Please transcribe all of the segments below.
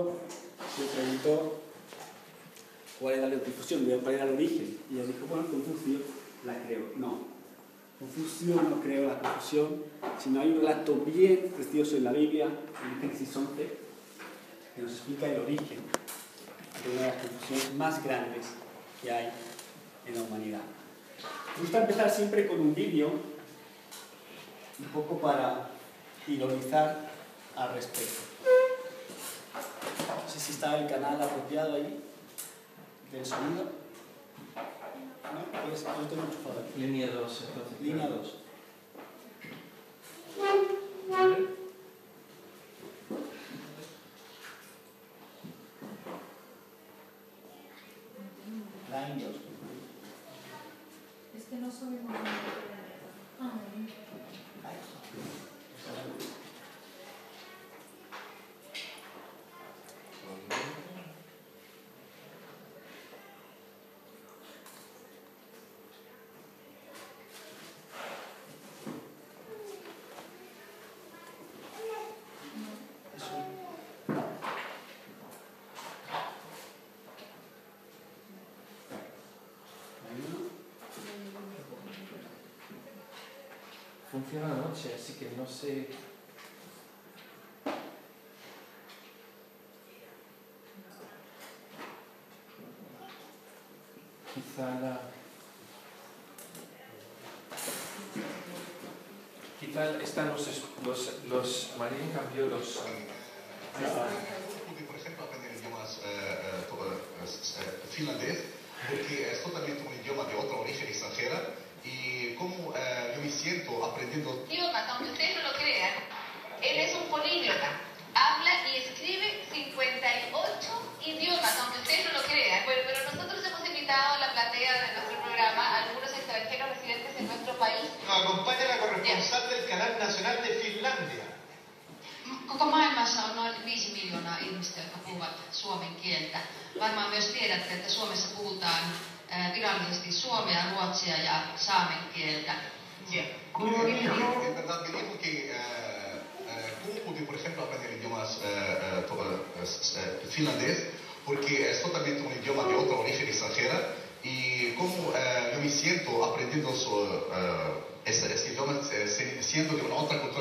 ejemplo, preguntó cuál era la difusión, cuál era el origen. Y ella dijo, bueno, Confucio la creó. No, Confucio no creó la confusión, sino hay un relato bien precioso en la Biblia, en Génesis 11, que nos explica el origen de una de las confusiones más grandes que hay en la humanidad. Me gusta empezar siempre con un vídeo, un poco para ironizar al respecto. Si está el canal apropiado ahí del sonido. ¿No? Pues, no tengo mucho Línea 2, entonces. Línea 2. Line 2. Es que no soy muy Ah, Funciona la noche, así que no sé. Quizá la. Quizá están los, los, los Marín cambió los. por ejemplo, aprender idiomas eh, eh, finlandés, porque es totalmente un idioma de otro origen extranjera y cómo eh, yo me aprendiendo. Idiomas, aunque ustedes no lo crean, él es un políglota. Habla y escribe 58 idiomas, aunque ustedes no lo crean. Bueno, pero nosotros hemos invitado a la platea de nuestro programa a algunos extranjeros residentes en nuestro país. Nos acompaña la corresponsal del Canal Nacional de Finlandia. Koko maailmassa on noin 5 miljoonaa ihmistä, jotka puhuvat suomen kieltä. Varmaan myös tiedätte, että Suomessa puhutaan virallisesti suomea, ruotsia ja saamen kieltä. Yeah. Verdad, me dijo que cómo pude, por ejemplo, aprender idiomas finlandés, porque es totalmente un idioma de otro origen extranjera, y cómo yo me siento aprendiendo ese, ese idioma siendo de una otra cultura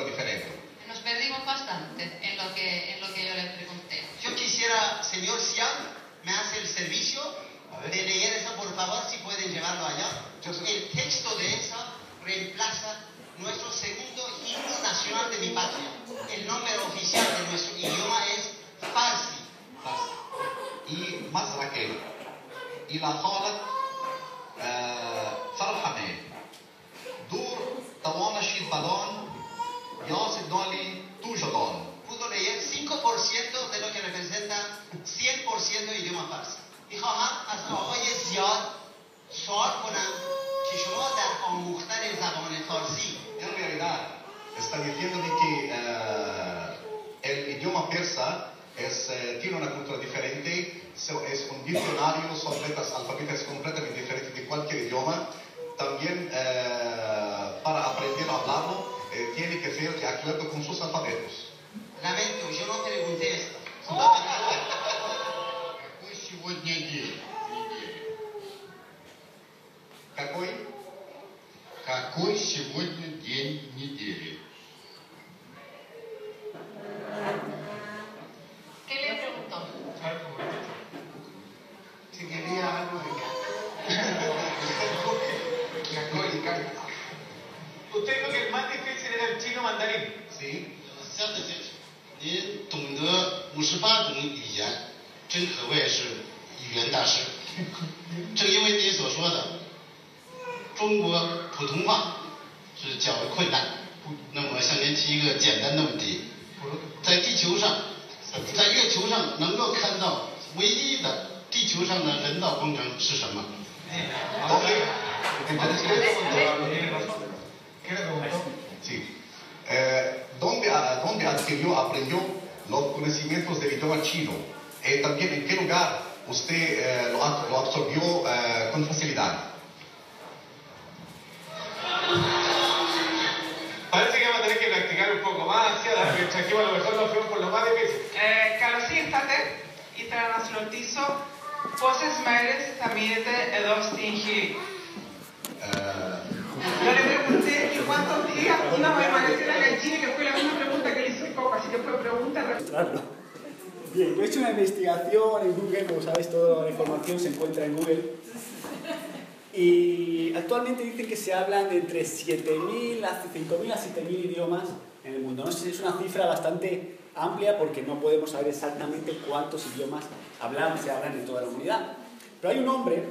Y actualmente dicen que se hablan de entre 7.000 a 5.000 a 7.000 idiomas en el mundo. No sé es una cifra bastante amplia porque no podemos saber exactamente cuántos idiomas hablan, se hablan en toda la humanidad. Pero hay un hombre,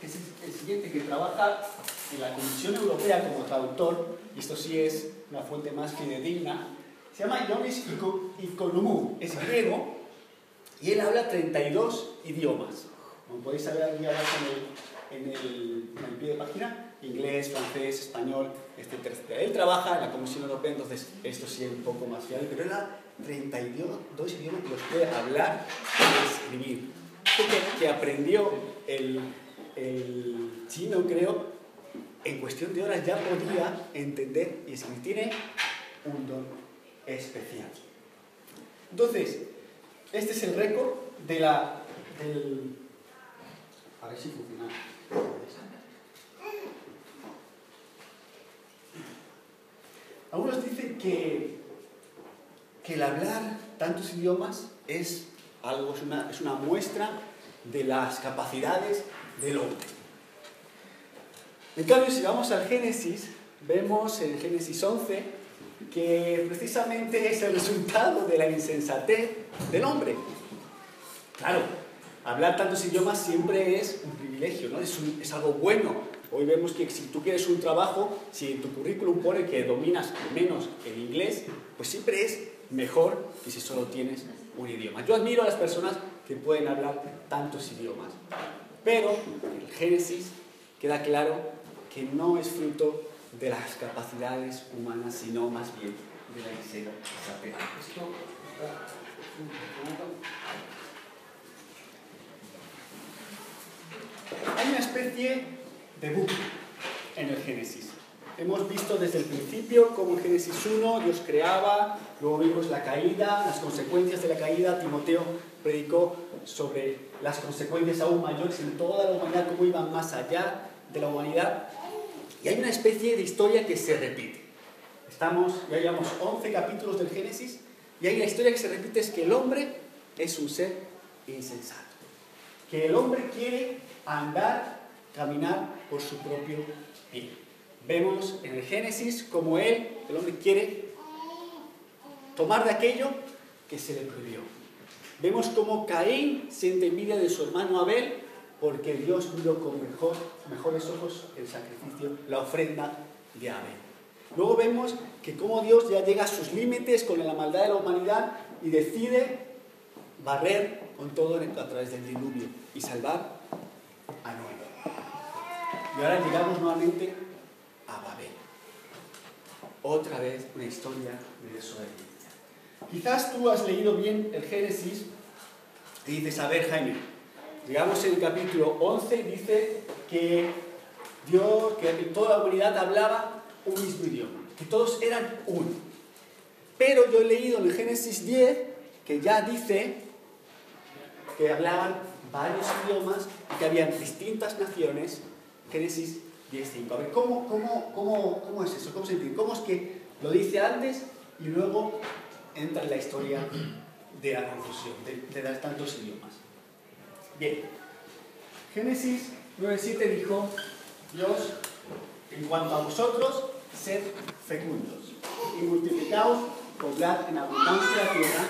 que es el siguiente, que trabaja en la Comisión Europea como traductor, y esto sí es una fuente más fidedigna, se llama Ionis Ikonomou, es griego, y él habla 32 idiomas. Como podéis saber aquí abajo el, en el, pie de página, inglés, francés, español, etcétera, etcétera. Él trabaja en la Comisión Europea, entonces esto sí es un poco más fiable, pero él habla 32 idiomas que los puede hablar y escribir. Que, que aprendió el, el chino, creo, en cuestión de horas ya podía entender y escribir. Tiene un don especial. Entonces, este es el récord de la, del... A ver si funciona. Algunos dicen que, que el hablar tantos idiomas es algo, es una, es una muestra de las capacidades del hombre. En cambio, si vamos al Génesis, vemos en Génesis 11 que precisamente es el resultado de la insensatez del hombre. Claro, hablar tantos idiomas siempre es un privilegio, ¿no? es, un, algo bueno. Hoy vemos que si tú quieres un trabajo, si en tu currículum pone que dominas menos el inglés, pues siempre es mejor que si solo tienes un idioma. Yo admiro a las personas que pueden hablar tantos idiomas, pero el Génesis queda claro que no es fruto de las capacidades humanas, sino más bien de la insensatez. Esto está Hay una especie de bucle en el Génesis. Hemos visto desde el principio cómo en Génesis 1 Dios creaba, luego vimos la caída, las consecuencias de la caída. Timoteo predicó sobre las consecuencias aún mayores en toda la humanidad, cómo iban más allá de la humanidad. Y hay una especie de historia que se repite. Estamos, ya llevamos 11 capítulos del Génesis, y ahí la historia que se repite es que el hombre es un ser insensato. Que el hombre quiere andar, caminar por su propio pie. Vemos en el Génesis como él, el hombre, quiere tomar de aquello que se le prohibió. Vemos como Caín siente envidia de su hermano Abel porque Dios miró con mejor, mejores ojos el sacrificio, la ofrenda de Abel. Luego vemos que como Dios ya llega a sus límites con la maldad de la humanidad y decide barrer con todo a través del diluvio y salvar. Y ahora llegamos nuevamente a Babel. Otra vez una historia de desobediencia. Quizás tú has leído bien el Génesis y dices, a ver Jaime, llegamos en el capítulo 11, dice que Dios, que toda la humanidad hablaba un mismo idioma, que todos eran uno. Pero yo he leído en el Génesis 10 que ya dice que hablaban varios idiomas y que habían distintas naciones. Génesis 10.5. A ver, ¿cómo, cómo, cómo, cómo es eso? ¿Cómo, es que lo dice antes y luego entra en la historia de la confusión, de, de tantos idiomas? Bien, Génesis 9.7 dijo, Dios, en cuanto a vosotros, sed fecundos y multiplicaos, poblad en abundancia la tierra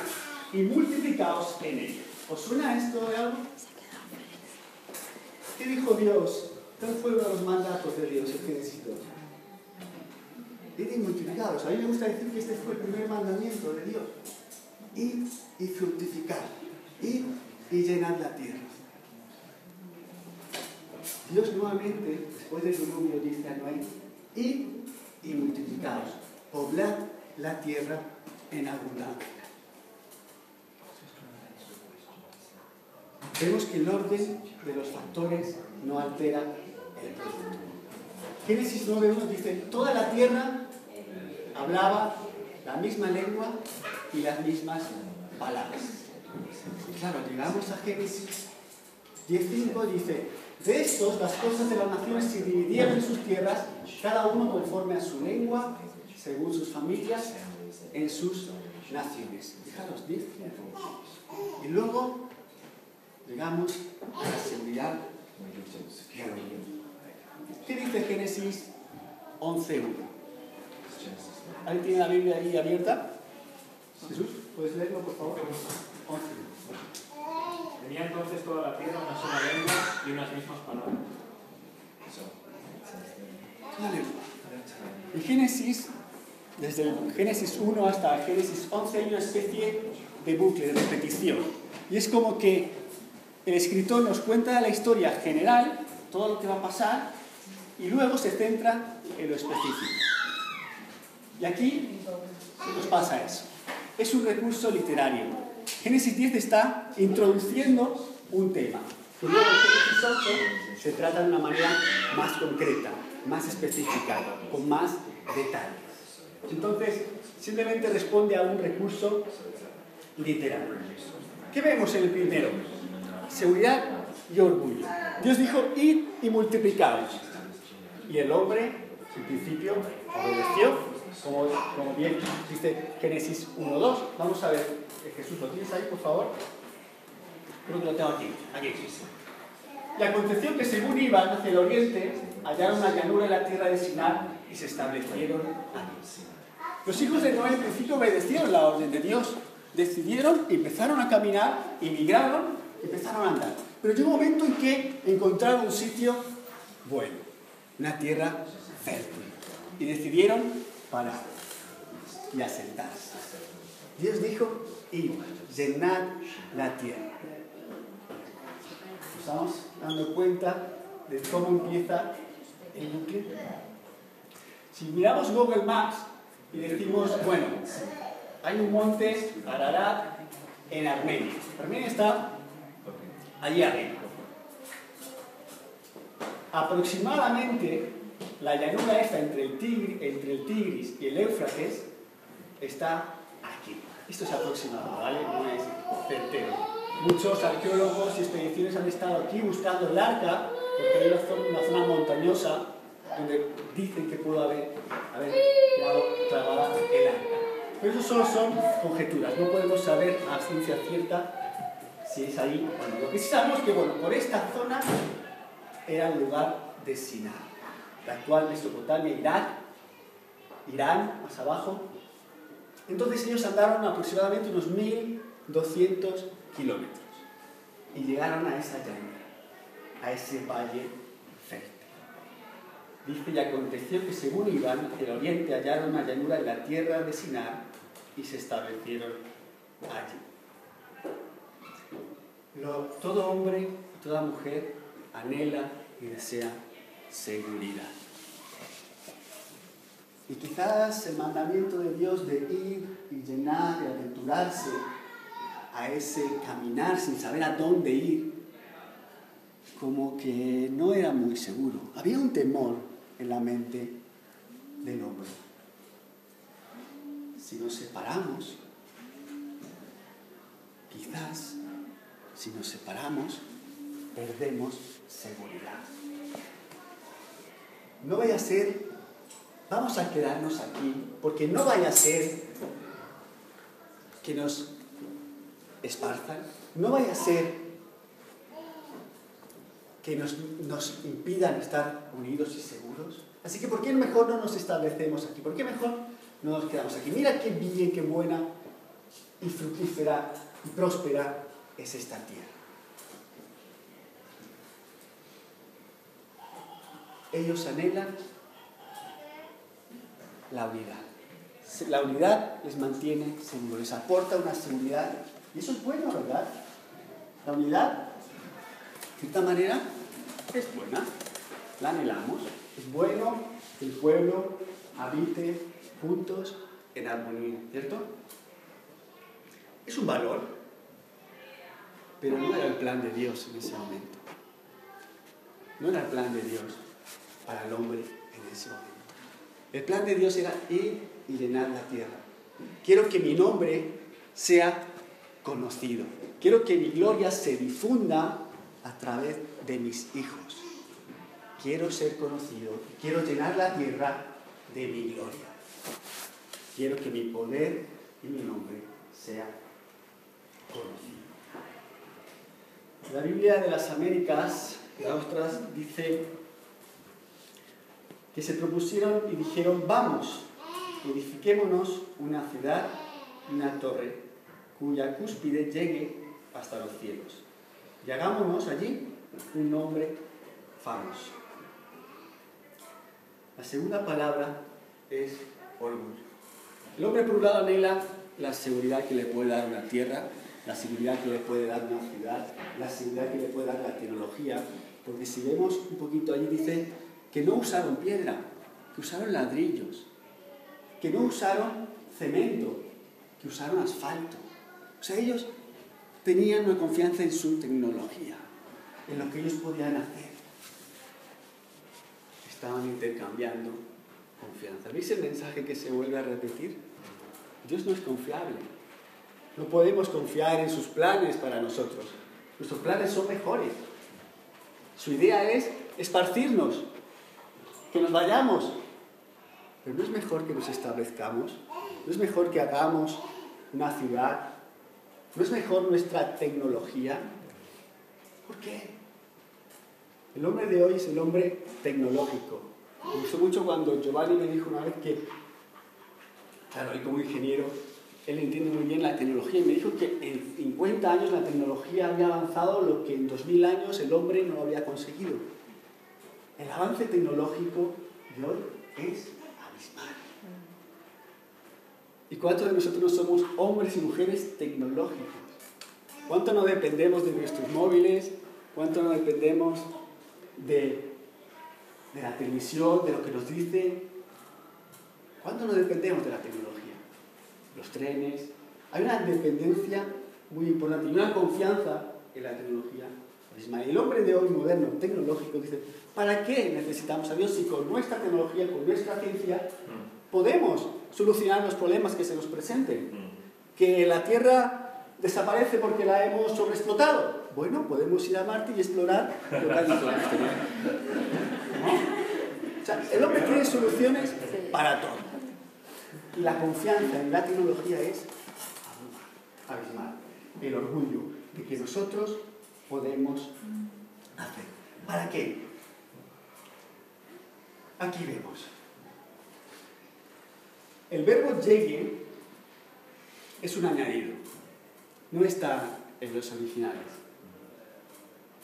y multiplicaos en ella. ¿Os suena esto de algo? ¿Qué dijo Dios? ¿Cuál fue uno de los mandatos de Dios en Génesis 2? Id y multiplicados. A mí me gusta decir que este fue el primer mandamiento de Dios. Id y fructificar. Id y llenad la tierra. Dios nuevamente, después del diluvio, dice a Noé, id y multiplicaos, poblad la tierra en abundancia. Vemos que el orden de los factores no altera el. Génesis 9.1 dice, toda la tierra hablaba la misma lengua y las mismas palabras. claro, llegamos a Génesis 10.5, dice, de estos las cosas de las naciones se dividieron en sus tierras, cada uno conforme a su lengua, según sus familias, en sus naciones. Fijaros, 10.5. Y luego llegamos a la seguridad. ¿Qué dice Génesis 11.1? ¿Alguien tiene la Biblia ahí abierta? Jesús, ¿puedes leerlo, por favor? 11. Tenía entonces toda la tierra una sola lengua y unas mismas palabras. Vale. En Génesis, desde el Génesis 1 hasta el Génesis 11, hay una especie de bucle, de repetición. Y es como que el escritor nos cuenta la historia general, todo lo que va a pasar, y luego se centra en lo específico. Y aquí nos pasa eso. Es un recurso literario. Génesis 10 está introduciendo un tema, que luego Génesis 11 se trata de una manera más concreta, más específica, con más detalles. Entonces, simplemente responde a un recurso literario. ¿Qué vemos en el primero? Seguridad y orgullo. Dios dijo, id y multiplicaos. Y el hombre, en principio, obedeció, como, como bien dice Génesis 1.2. Vamos a ver, eh, Jesús, ¿lo tienes ahí, por favor? Creo que lo tengo aquí. Aquí. Y aconteció que según iban hacia el oriente, hallaron una llanura en la tierra de Sinar y se establecieron allí. Los hijos de Noé en principio obedecieron la orden de Dios. Decidieron, empezaron a caminar, emigraron, empezaron a andar. Pero llegó un momento en que encontraron un sitio bueno, una tierra fértil. Y decidieron parar y asentarse. Dios dijo, y llenad la tierra. Estamos dando cuenta de cómo empieza el bucle. Si miramos Google Maps y decimos, bueno, hay un monte Ararat en Armenia. Armenia está allí arriba. Aproximadamente la llanura esta entre el, Tigris, entre el Tigris y el Éufrates está aquí. Esto es aproximado, ¿vale? No es certero. Muchos arqueólogos y expediciones han estado aquí buscando el arca, porque hay una zona, montañosa donde dicen que pudo haber, haber quedado clavada el arca. Pero eso solo son conjeturas, no podemos saber a ciencia cierta si es ahí o no. Lo que sí sabemos es que, bueno, por esta zona era el lugar de Sinar, la actual Mesopotamia, Irak, Irán, más abajo. Entonces ellos andaron aproximadamente unos 1200 kilómetros y llegaron a esa llanura, a ese valle fértil. Dice, y aconteció que según iban hacia el oriente hallaron una llanura en la tierra de Sinar y se establecieron allí. Todo hombre toda mujer anhela y desea seguridad. Y quizás el mandamiento de Dios de ir y llenar y aventurarse a ese caminar sin saber a dónde ir, como que no era muy seguro. Había un temor en la mente del hombre. Si nos separamos, quizás si nos separamos, perdemos seguridad. No vaya a ser, vamos a quedarnos aquí, porque no vaya a ser que nos esparzan, no vaya a ser que nos, nos impidan estar unidos y seguros. Así que, ¿por qué mejor no nos establecemos aquí? ¿Por qué mejor no nos quedamos aquí? Mira qué bien, qué buena y fructífera y próspera es esta tierra. Ellos anhelan la unidad. La unidad les mantiene seguros, les aporta una seguridad. Y eso es bueno, ¿verdad? La unidad, de cierta manera, es buena. La anhelamos. Es bueno que el pueblo habite juntos en armonía, ¿cierto? Es un valor, pero no era el plan de Dios en ese momento. No era el plan de Dios para el hombre en ese momento. El plan de Dios era ir y llenar la tierra. Quiero que mi nombre sea conocido, Quiero que mi gloria se difunda a través de mis hijos. Quiero ser conocido, quiero llenar la tierra de mi gloria. Quiero que mi poder y mi nombre sea conocido. La Biblia de las Américas, la otras, dice que se propusieron y dijeron, vamos, edifiquémonos una ciudad, una torre, cuya cúspide llegue hasta los cielos. Y hagámonos allí un nombre famoso. La segunda palabra es orgullo. El hombre por un lado anhela la seguridad que le puede dar una tierra, la seguridad que le puede dar una ciudad, la seguridad que le puede dar la tecnología, porque si vemos un poquito allí dice que no usaron piedra, que usaron ladrillos, que no usaron cemento, que usaron asfalto. O sea, ellos tenían una confianza en su tecnología, en lo que ellos podían hacer. Estaban intercambiando confianza. ¿Veis el mensaje que se vuelve a repetir? Dios no es confiable. No podemos confiar en sus planes para nosotros. Nuestros planes son mejores. Su idea es esparcirnos, que nos vayamos. Pero no es mejor que nos establezcamos. No es mejor que hagamos una ciudad. No es mejor nuestra tecnología. ¿Por qué? El hombre de hoy es el hombre tecnológico. Me gustó mucho cuando Giovanni me dijo una vez que, claro, él como ingeniero, él entiende muy bien la tecnología y me dijo que en 50 años la tecnología había avanzado lo que en 2000 años el hombre no había conseguido. El avance tecnológico de hoy es abismal. ¿Y cuántos de nosotros no somos hombres y mujeres tecnológicos? ¿Cuánto no dependemos de nuestros móviles? ¿Cuánto no dependemos de, la televisión, de lo que nos dice? ¿Cuánto no dependemos de la tecnología? Los trenes. Hay una dependencia muy importante y una confianza en la tecnología. El hombre de hoy moderno, tecnológico, dice, ¿para qué necesitamos a Dios si con nuestra tecnología, con nuestra ciencia, podemos solucionar los problemas que se nos presenten? Que la Tierra desaparece porque la hemos sobreexplotado. Bueno, podemos ir a Marte y explorar lo que ha dicho la exterior. ¿No? O sea, el hombre tiene soluciones para todo. Y la confianza en la tecnología es abismal. El orgullo de que nosotros podemos hacer. ¿Para qué? Aquí vemos. El verbo llegue es un añadido. No está en los originales.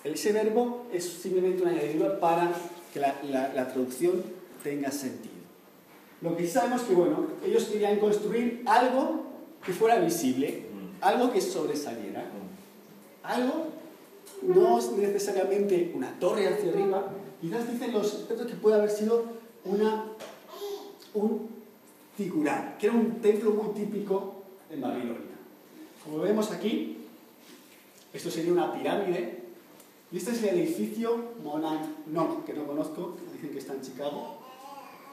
Ese verbo es simplemente un añadido para que la, la, la traducción tenga sentido. Lo que sabemos que, bueno, ellos querían construir algo que fuera visible, algo que sobresaliera, algo, no necesariamente una torre hacia arriba, quizás dicen los expertos que puede haber sido una, un figurar, que era un templo muy típico en Babilonia. Como vemos aquí, esto sería una pirámide, y este es el edificio Monad Nok, que no conozco, dicen que está en Chicago.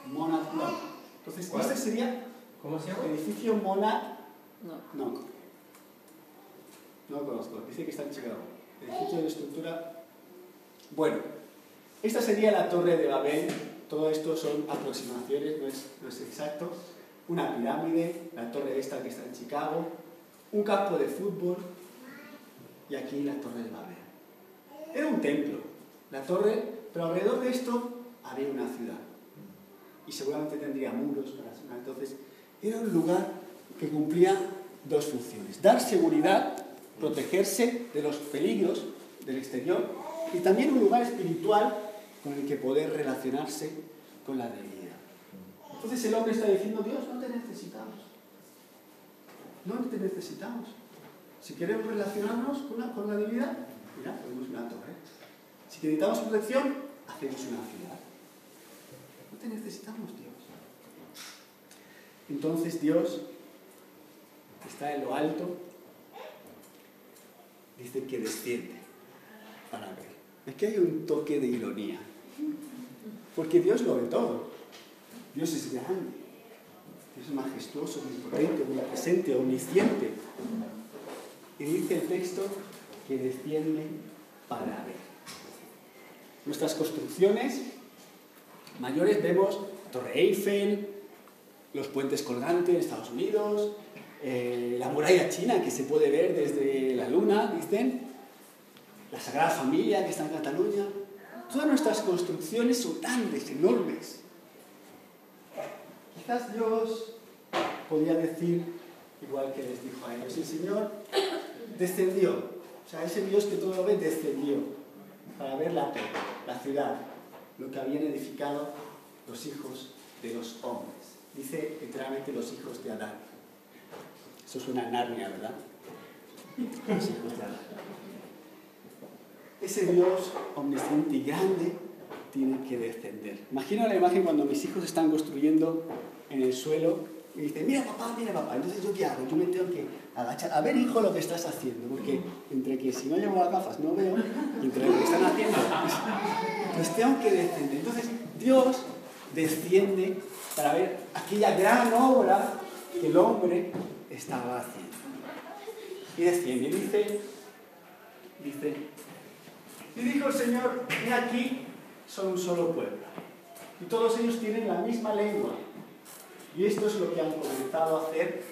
Monad Nok. Entonces, ¿Cuál? este sería ¿Cómo se llama? edificio Monad Nok. No lo conozco, dice que está en Chicago. Edificio de estructura. Bueno, esta sería la Torre de Babel. Todo esto son aproximaciones, no es, no es exacto. Una pirámide, la torre esta que está en Chicago, un campo de fútbol y aquí la Torre de Babel. Era un templo, la torre, pero alrededor de esto había una ciudad. Y seguramente tendría muros para entonces era un lugar que cumplía dos funciones: dar seguridad, protegerse de los peligros del exterior y también un lugar espiritual con el que poder relacionarse con la deidad. Entonces el hombre está diciendo: Dios, no te necesitamos. No te necesitamos. Si queremos relacionarnos con la, con la divinidad, mira, ponemos una torre. Si necesitamos protección, hacemos una ciudad. No te necesitamos, Dios. Entonces Dios está en lo alto, dice que desciende para ver. Aquí hay un toque de ironía, porque Dios lo ve todo. Dios es grande, Dios es majestuoso, omnipotente, omnipresente, omnisciente. Y dice el texto que desciende para ver. Nuestras construcciones mayores vemos Torre Eiffel, los puentes colgantes en Estados Unidos, eh, la muralla china que se puede ver desde la luna, dicen, la Sagrada Familia que está en Cataluña. Todas nuestras construcciones son grandes, enormes. Quizás Dios podía decir, igual que les dijo a ellos, el Señor descendió. O sea, ese Dios que todo lo ve descendió para ver la, la ciudad, lo que habían edificado los hijos de los hombres. Dice literalmente los hijos de Adán. Eso es una Narnia, ¿verdad? Ese Dios omnisciente y grande tiene que descender. Imagino la imagen cuando mis hijos están construyendo en el suelo y dicen, mira papá, mira papá. Entonces yo qué hago? Yo me tengo que agachar. A ver hijo lo que estás haciendo. Porque entre que si no llevo las gafas no veo, y entre lo que están haciendo, pues tengo que descender. Entonces Dios desciende para ver aquella gran obra que el hombre estaba haciendo. Y desciende, y dice, dice, y dijo el Señor, he aquí, son un solo pueblo. Y todos ellos tienen la misma lengua. Y esto es lo que han comenzado a hacer.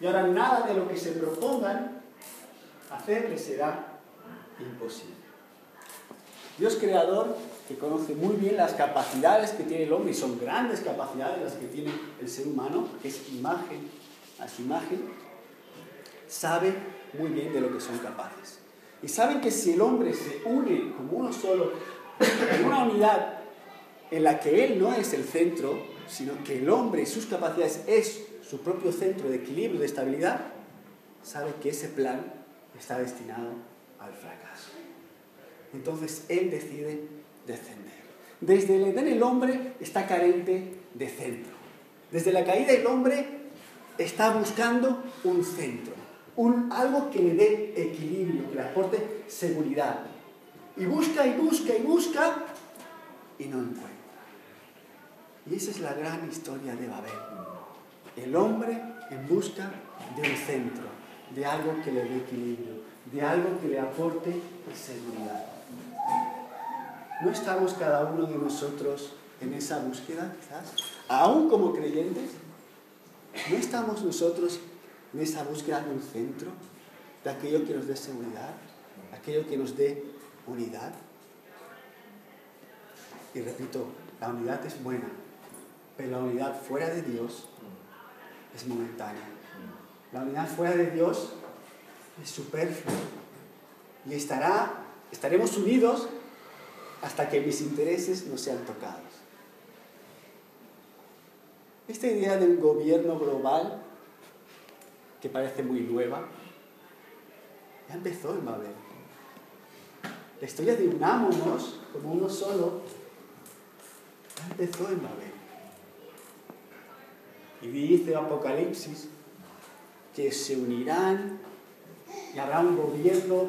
Y ahora nada de lo que se propongan hacer les será imposible. Dios creador, que conoce muy bien las capacidades que tiene el hombre, y son grandes capacidades las que tiene el ser humano, que es imagen a su imagen, sabe muy bien de lo que son capaces. Y saben que si el hombre se une como uno solo, en una unidad en la que él no es el centro, sino que el hombre y sus capacidades es su propio centro de equilibrio, de estabilidad, sabe que ese plan está destinado al fracaso. Entonces él decide descender. Desde el Edén el hombre está carente de centro. Desde la caída el hombre está buscando un centro un, algo que le dé equilibrio, que le aporte seguridad. Y busca y busca y busca y no encuentra. Y esa es la gran historia de Babel. El hombre en busca de un centro, de algo que le dé equilibrio, de algo que le aporte seguridad. ¿No estamos cada uno de nosotros en esa búsqueda, quizás? Aún como creyentes, ¿no estamos nosotros en esa búsqueda de un centro, de aquello que nos dé seguridad, aquello que nos dé unidad. Y repito, la unidad es buena, pero la unidad fuera de Dios es momentánea. La unidad fuera de Dios es superflua y estará, estaremos unidos hasta que mis intereses no sean tocados. Esta idea de un gobierno global que parece muy nueva, ya empezó en Babel. La historia de unámonos como uno solo ya empezó en Babel. Y dice Apocalipsis que se unirán y habrá un gobierno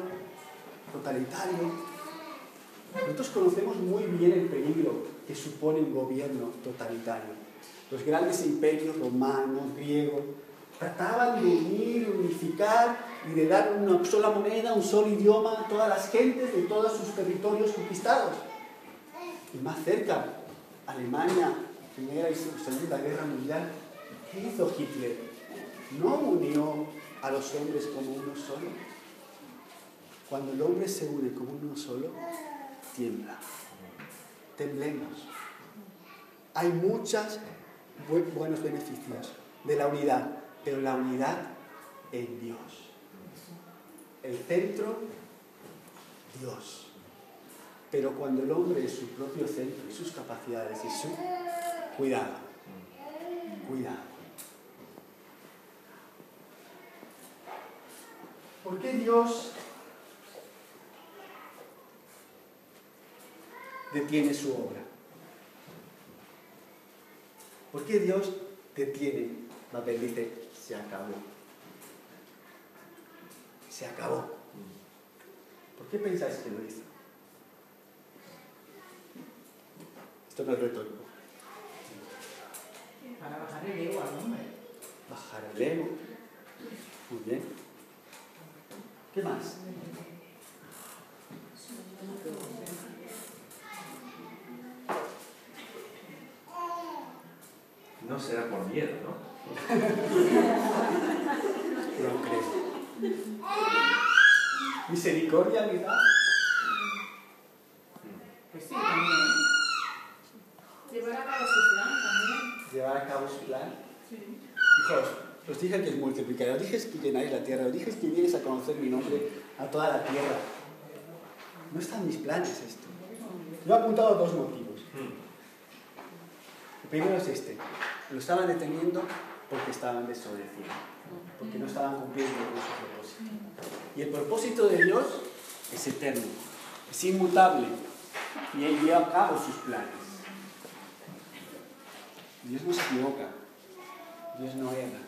totalitario. Nosotros conocemos muy bien el peligro que supone un gobierno totalitario. Los grandes imperios romanos, griegos, trataban de unir, unificar y de dar una sola moneda, un solo idioma a todas las gentes de todos sus territorios conquistados. Y más cerca, Alemania, Primera y Segunda Guerra Mundial, ¿qué hizo Hitler? No unió a los hombres como uno solo. Cuando el hombre se une como uno solo, tiembla. Temblemos. Hay buenos beneficios de la unidad, pero la unidad en Dios. El centro, Dios. Pero cuando el hombre es su propio centro y sus capacidades y su... Cuidado, cuidado. ¿Por qué Dios detiene su obra? ¿Por qué Dios detiene? Babel dice, se acabó. Se acabó. ¿Por qué pensáis que lo hizo? Esto no es retórico. Para bajar el ego al hombre. Bajar el ego. Muy bien. ¿Qué más? No será por miedo, ¿no? No creo. Misericordia, ¿verdad? Pues sí, también. Llevar a cabo su plan también. Llevar a cabo su plan. Sí. Hijos, os dije que es multiplicar, os dije que llenáis la tierra, os dije que vienes a conocer mi nombre a toda la tierra. No están mis planes esto. Yo he apuntado dos motivos. El primero es este. Lo estaban deteniendo porque estaban desobedeciendo, porque no estaban cumpliendo con su propósito. Y el propósito de Dios es eterno, es inmutable, y Él lleva a cabo sus planes. Dios no se equivoca, Dios no erra.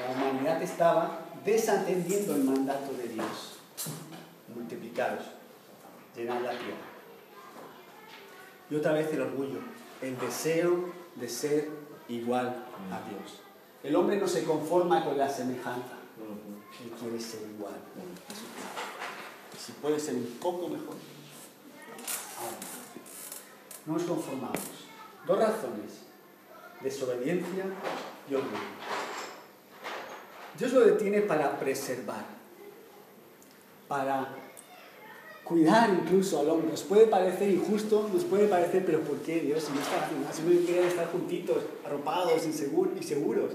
La humanidad estaba desatendiendo el mandato de Dios. Multiplicaros, llenad la tierra. Y otra vez el orgullo, el deseo de ser igual a Dios. El hombre no se conforma con la semejanza, él quiere ser igual a su Padre. Si puede ser un poco mejor, aún. No nos conformamos. Dos razones, desobediencia y orgullo. Dios lo detiene para preservar, para cuidar incluso al hombre. Nos puede parecer injusto, nos puede parecer, pero ¿por qué Dios? Si no está haciendo si no quieren estar juntitos, arropados, inseguros y seguros.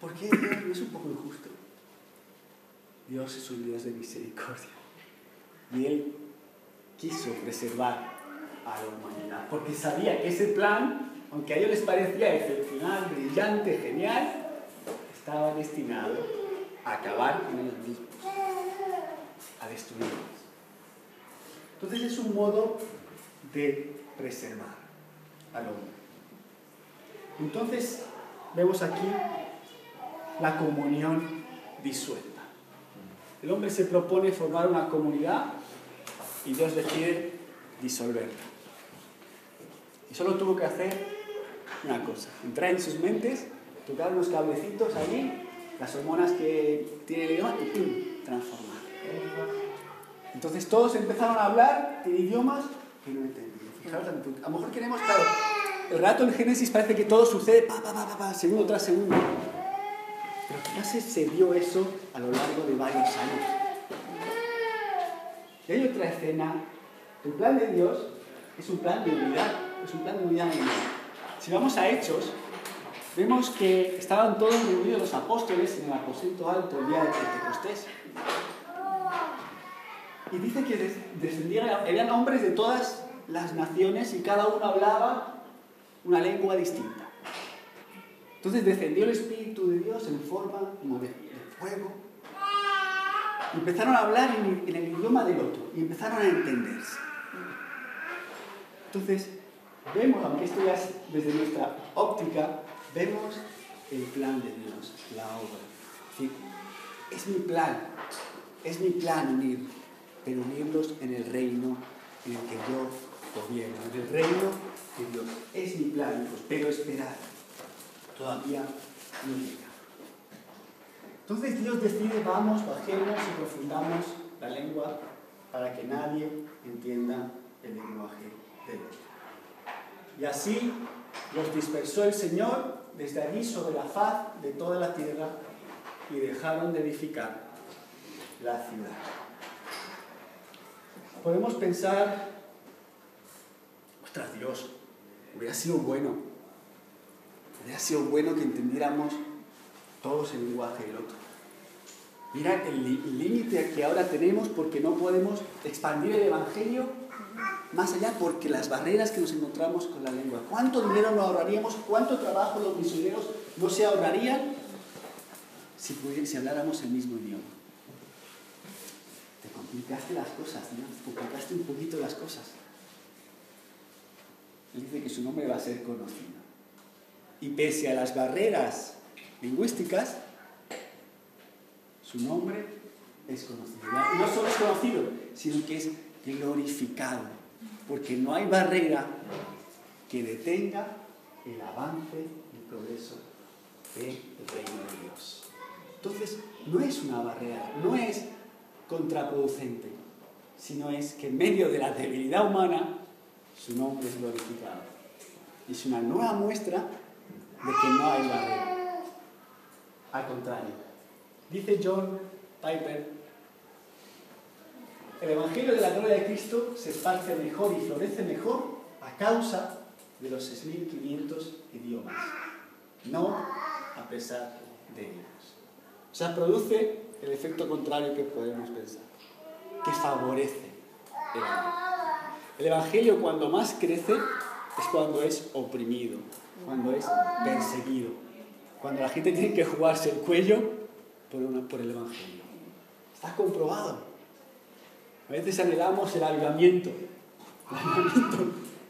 ¿Por qué Dios no es un poco injusto? Dios es un Dios de misericordia. Y Él quiso preservar a la humanidad, porque sabía que ese plan, aunque a ellos les parecía excepcional, brillante, genial, estaba destinado a acabar con ellos mismos, a destruirlos. Entonces es un modo de preservar al hombre. Entonces vemos aquí la comunión disuelta. El hombre se propone formar una comunidad y Dios decide disolverla. Y solo tuvo que hacer una cosa, entrar en sus mentes, tocar unos cablecitos allí, las hormonas que tiene el idioma y ¡pum! transformar. Entonces todos empezaron a hablar en idiomas que no entendían. Fijaros, a lo mejor queremos, claro, el rato en Génesis parece que todo sucede pa, pa, pa, pa, segundo tras segundo. Pero quizás se- vio eso a lo largo de varios años. Y hay otra escena. El plan de Dios es un plan de unidad, es un plan de unidad. Si vamos a Hechos, vemos que estaban todos reunidos los apóstoles en el aposento alto el día de Pentecostés. Y dice que des- descendían, eran hombres de todas las naciones y cada uno hablaba una lengua distinta. Entonces descendió el Espíritu de Dios en forma como de, fuego. Y empezaron a hablar en, en el idioma del otro y empezaron a entenderse. Entonces, vemos, aunque esto ya es desde nuestra óptica, vemos el plan de Dios, la obra. Decir, es mi plan, es mi plan unir, pero unirlos en el reino en el que yo gobierno, en el reino de Dios. Es mi plan, pero esperad, todavía no llega. Entonces Dios decide, vamos, bajemos y profundamos la lengua para que nadie entienda el lenguaje del otro. Y así los dispersó el Señor desde allí sobre la faz de toda la tierra y dejaron de edificar la ciudad. Podemos pensar, ostras Dios, hubiera sido bueno, hubiera sido bueno que entendiéramos todos el lenguaje del otro. Mira el límite que ahora tenemos porque no podemos expandir el Evangelio más allá porque las barreras que nos encontramos con la lengua. ¿Cuánto dinero nos ahorraríamos? ¿Cuánto trabajo los misioneros no se ahorrarían si, si habláramos el mismo idioma? Te complicaste las cosas, ¿no? Te complicaste un poquito las cosas. Él dice que su nombre va a ser conocido. Y pese a las barreras lingüísticas, su nombre es conocido. No solo es conocido, sino que es glorificado. Porque no hay barrera que detenga el avance y el progreso del reino de Dios. Entonces, no es una barrera, no es contraproducente, sino es que en medio de la debilidad humana, su nombre es glorificado. Es una nueva muestra de que no hay barrera. Al contrario, dice John Piper, el Evangelio de la gloria de Cristo se esparce mejor y florece mejor a causa de los 6.500 idiomas, no a pesar de ellos. O sea, produce el efecto contrario que podemos pensar, que favorece el amor. El Evangelio cuando más crece es cuando es oprimido, cuando es perseguido, cuando la gente tiene que jugarse el cuello por, una- por el Evangelio. Está comprobado. A veces anhelamos el avivamiento. El avivamiento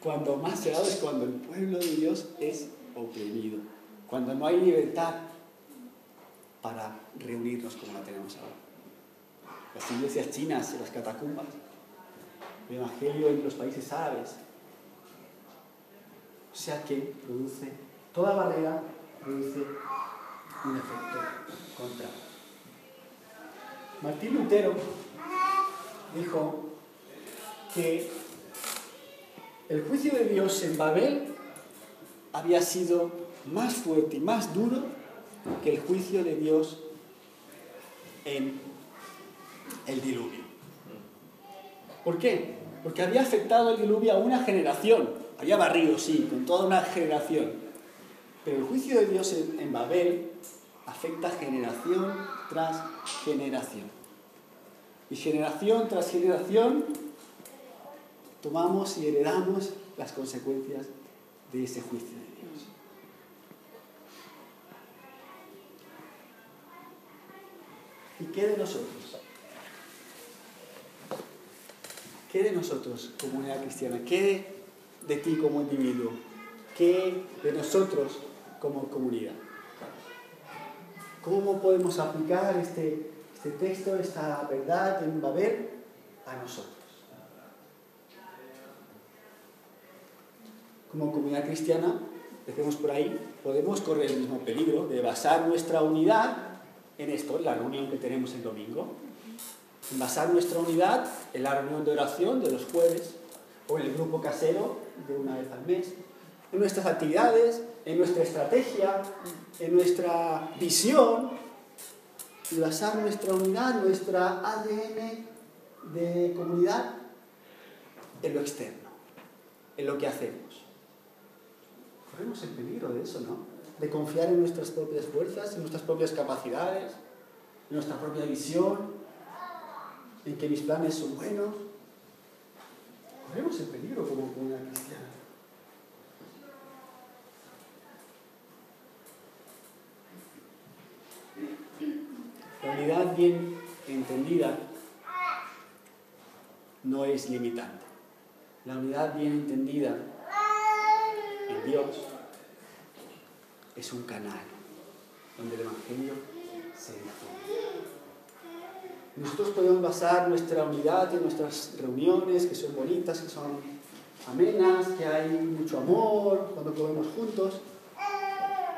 cuando más se da es cuando el pueblo de Dios es oprimido, cuando no hay libertad para reunirnos como la tenemos ahora. Las iglesias chinas, las catacumbas, el evangelio en los países árabes. O sea que produce, toda barrera produce un efecto contrario. Martín Lutero dijo que el juicio de Dios en Babel había sido más fuerte y más duro que el juicio de Dios en el diluvio. ¿Por qué? Porque había afectado el diluvio a una generación. Había barrido, sí, con toda una generación. Pero el juicio de Dios en, Babel afecta generación tras generación. Y generación tras generación tomamos y heredamos las consecuencias de ese juicio ¿Y qué de nosotros? ¿Qué de nosotros, comunidad cristiana? ¿Qué de, ti como individuo? ¿Qué de nosotros como comunidad? ¿Cómo podemos aplicar este, este texto, esta verdad en Babel a nosotros? Como comunidad cristiana, decimos por ahí, podemos correr el mismo peligro de basar nuestra unidad en esto, en la reunión que tenemos el domingo, basar nuestra unidad en la reunión de oración de los jueves o en el grupo casero de una vez al mes, en nuestras actividades, en nuestra estrategia, en nuestra visión y basar nuestra unidad, nuestra ADN de comunidad en lo externo, en lo que hacemos. Corremos el peligro de eso, ¿no? De confiar en nuestras propias fuerzas, en nuestras propias capacidades, en nuestra propia visión, en que mis planes son buenos. Corremos el peligro como comunidad cristiana. La unidad bien entendida no es limitante. La unidad bien entendida en Dios es un canal donde el Evangelio se difunde. Nosotros podemos basar nuestra unidad en nuestras reuniones, que son bonitas, que son amenas, que hay mucho amor cuando comemos juntos.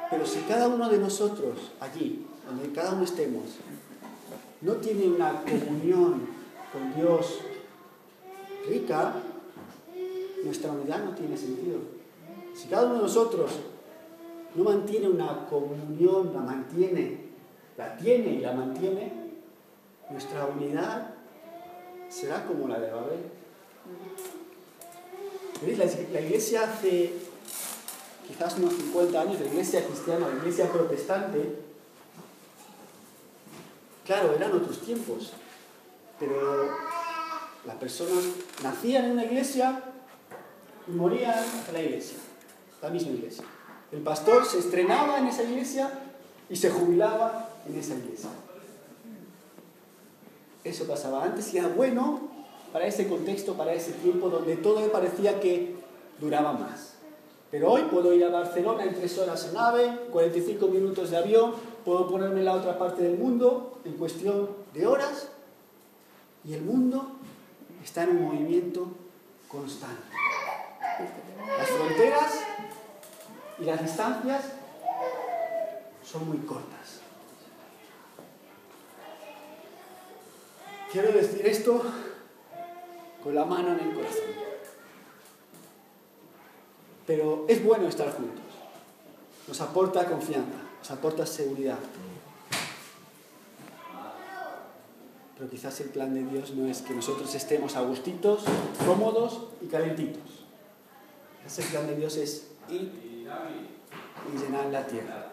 Pero si cada uno de nosotros allí, donde cada uno estemos, no tiene una comunión con Dios rica, nuestra unidad no tiene sentido. Si cada uno de nosotros no mantiene una comunión, la mantiene, la tiene y la mantiene, nuestra unidad será como la de Babel. La iglesia hace quizás unos 50 años, la iglesia cristiana, la iglesia protestante, claro, eran otros tiempos, pero las personas nacían en una iglesia y morían en la iglesia, la misma iglesia. El pastor se estrenaba en esa iglesia y se jubilaba en esa iglesia. Eso pasaba antes y era bueno para ese contexto, para ese tiempo donde todo me parecía que duraba más. Pero hoy puedo ir a Barcelona en tres horas en AVE, 45 minutos de avión, puedo ponerme en la otra parte del mundo en cuestión de horas y el mundo está en un movimiento constante. Las fronteras y las distancias son muy cortas. Quiero decir esto con la mano en el corazón. Pero es bueno estar juntos. Nos aporta confianza, nos aporta seguridad. Pero quizás el plan de Dios no es que nosotros estemos a gustitos, cómodos y calentitos. El plan de Dios es ir y llenar la tierra.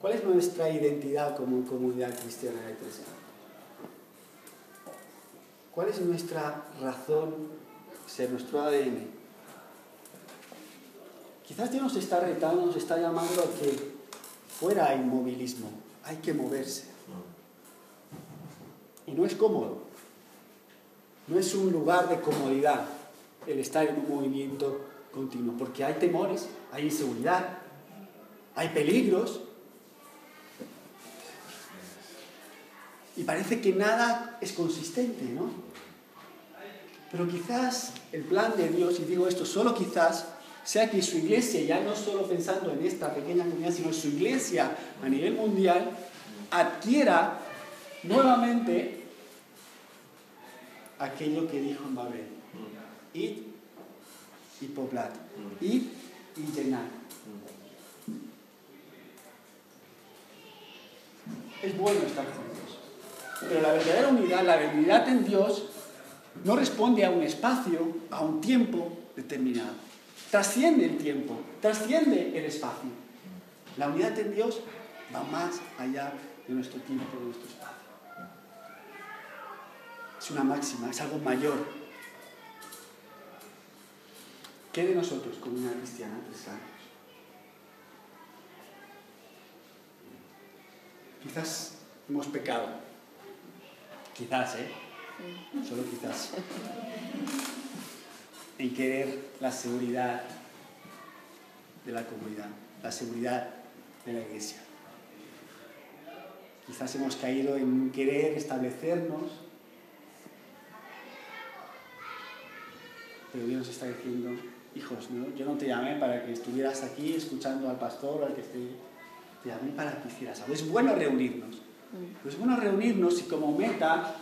¿Cuál es nuestra identidad como comunidad cristiana de Teresa? ¿Cuál es nuestra razón ser, nuestro ADN? Quizás Dios nos está retando, nos está llamando a que fuera inmovilismo, hay que moverse. Y no es cómodo, no es un lugar de comodidad el estar en un movimiento continuo, porque hay temores, hay inseguridad, hay peligros. Y parece que nada es consistente, ¿no? Pero quizás el plan de Dios, y digo esto solo quizás, sea que su iglesia, ya no solo pensando en esta pequeña comunidad, sino su iglesia a nivel mundial, adquiera nuevamente aquello que dijo en Babel. Id y poblad. Id y llenad. Es bueno estar juntos. Pero la verdadera unidad, la unidad en Dios, no responde a un espacio, a un tiempo determinado. Trasciende el tiempo, trasciende el espacio. La unidad en Dios va más allá de nuestro tiempo, de nuestro espacio. Es una máxima, es algo mayor. ¿Qué de nosotros, comunidad cristiana, tres años? Quizás hemos pecado. Quizás, ¿eh? Solo quizás. En querer la seguridad de la comunidad, la seguridad de la iglesia. Quizás hemos caído en querer establecernos, pero Dios nos está diciendo, hijos, ¿no? yo no te llamé para que estuvieras aquí escuchando al pastor o al que esté, te llamé para que hicieras algo. Es bueno reunirnos, pero es bueno reunirnos y como meta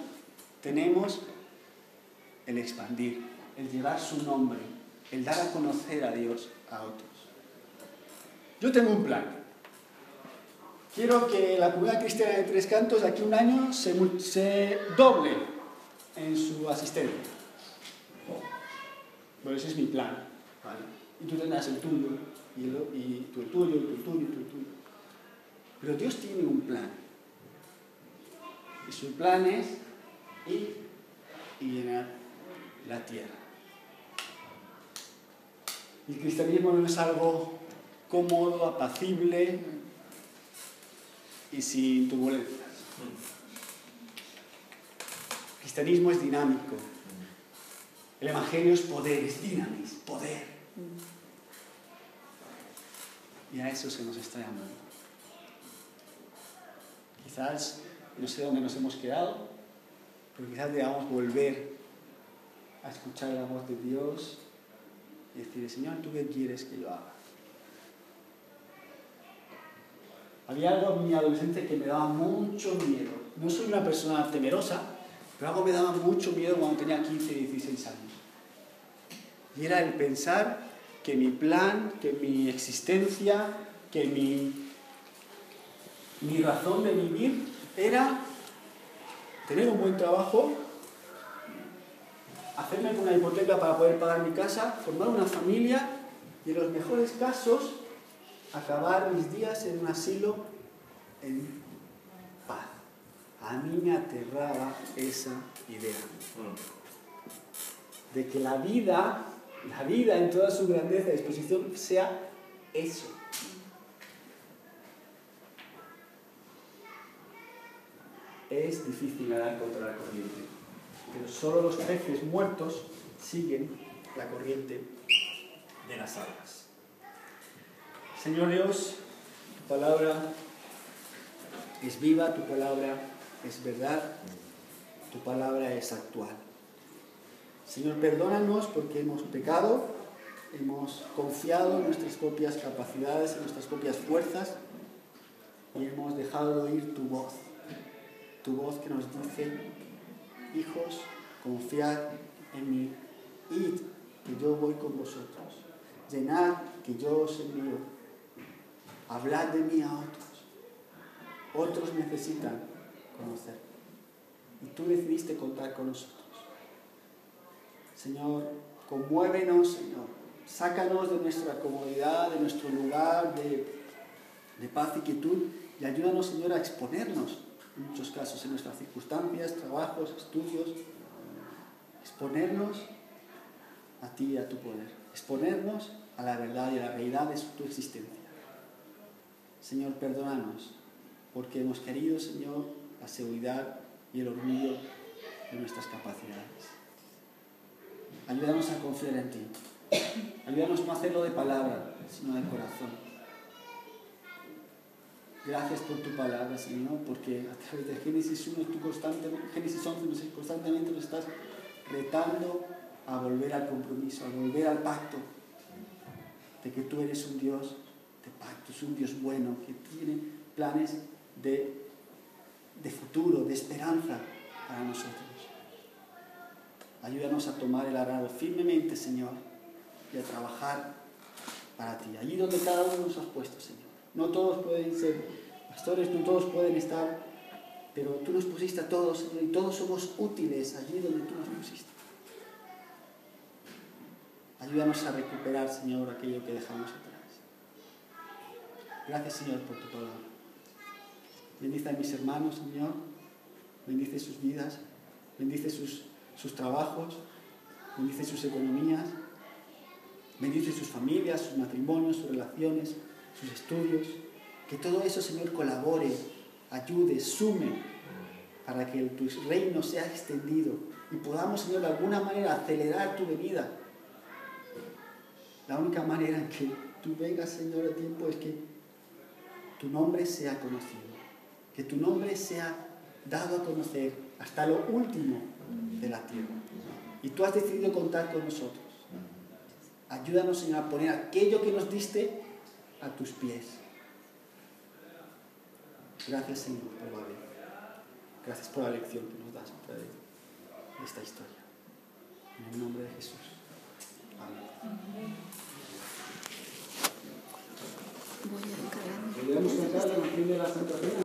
tenemos el expandir, el llevar su nombre, el dar a conocer a Dios a otros. Yo tengo un plan. Quiero que la comunidad cristiana de Tres Cantos de aquí a un año se, se doble en su asistencia. Bueno, ese es mi plan. Y tú tendrás el tuyo, y, el, y tú el tuyo, y el tuyo, y el tuyo. Pero Dios tiene un plan. Y su plan es ir y llenar la tierra. El cristianismo no es algo cómodo, apacible y sin turbulencias. El cristianismo es dinámico. El evangelio es poder, es dinamis, poder. Y a eso se nos está llamando. Quizás no sé dónde nos hemos quedado, pero quizás debamos volver a escuchar la voz de Dios y decirle, Señor, ¿tú qué quieres que yo haga? Había algo en mi adolescencia que me daba mucho miedo. No soy una persona temerosa, pero algo me daba mucho miedo cuando tenía 15, 16 años. Y era el pensar que mi plan, que mi existencia, que mi, mi razón de vivir era tener un buen trabajo, hacerme una hipoteca para poder pagar mi casa, formar una familia y en los mejores casos acabar mis días en un asilo en paz. A mí me aterraba esa idea. De que la vida, la vida en toda su grandeza y exposición sea eso. Es difícil nadar contra la corriente, pero solo los peces muertos siguen la corriente de las aguas. Señor Dios, tu palabra es viva, tu palabra es verdad, tu palabra es actual. Señor, perdónanos porque hemos pecado, hemos confiado en nuestras propias capacidades, en nuestras propias fuerzas y hemos dejado de oír tu voz, tu voz que nos dice, hijos, confiad en mí, id, que yo voy con vosotros, llenad, que yo os envío, hablad de mí a otros, otros necesitan conocer. Y tú decidiste contar con nosotros. Señor, conmuévenos, Señor. Sácanos de nuestra comodidad, de nuestro lugar de, de paz y quietud y ayúdanos, Señor, a exponernos, en muchos casos, en nuestras circunstancias, trabajos, estudios. Exponernos a ti y a tu poder. Exponernos a la verdad y a la realidad de tu existencia. Señor, perdónanos, porque hemos querido, Señor, la seguridad y el orgullo de nuestras capacidades. Ayúdanos a confiar en ti. Ayúdanos no a hacerlo de palabra, sino de corazón. Gracias por tu palabra, Señor, porque a través de Génesis 1, tú constantemente, Génesis 11, constantemente nos estás retando a volver al compromiso, a volver al pacto, de que tú eres un Dios de pacto, es un Dios bueno, que tiene planes de, de futuro, de esperanza para nosotros. Ayúdanos a tomar el arado firmemente, Señor, y a trabajar para ti, allí donde cada uno nos has puesto, Señor. No todos pueden ser pastores, no todos pueden estar, pero tú nos pusiste a todos, Señor, y todos somos útiles allí donde tú nos pusiste. Ayúdanos a recuperar, Señor, aquello que dejamos atrás. Gracias, Señor, por tu palabra. Bendice a mis hermanos, Señor. Bendice sus vidas. Bendice sus, sus trabajos. Bendice sus economías. Bendice sus familias, sus matrimonios, sus relaciones, sus estudios. Que todo eso, Señor, colabore, ayude, sume para que tu reino sea extendido y podamos, Señor, de alguna manera acelerar tu venida. La única manera en que tú vengas, Señor, a tiempo es que tu nombre sea conocido, que tu nombre sea dado a conocer hasta lo último de la tierra. Y tú has decidido contar con nosotros. Ayúdanos, Señor, a poner aquello que nos diste a tus pies. Gracias, Señor, por la vida. Gracias por la lección que nos das de esta historia. En el nombre de Jesús. Amén. Voy a encargarme.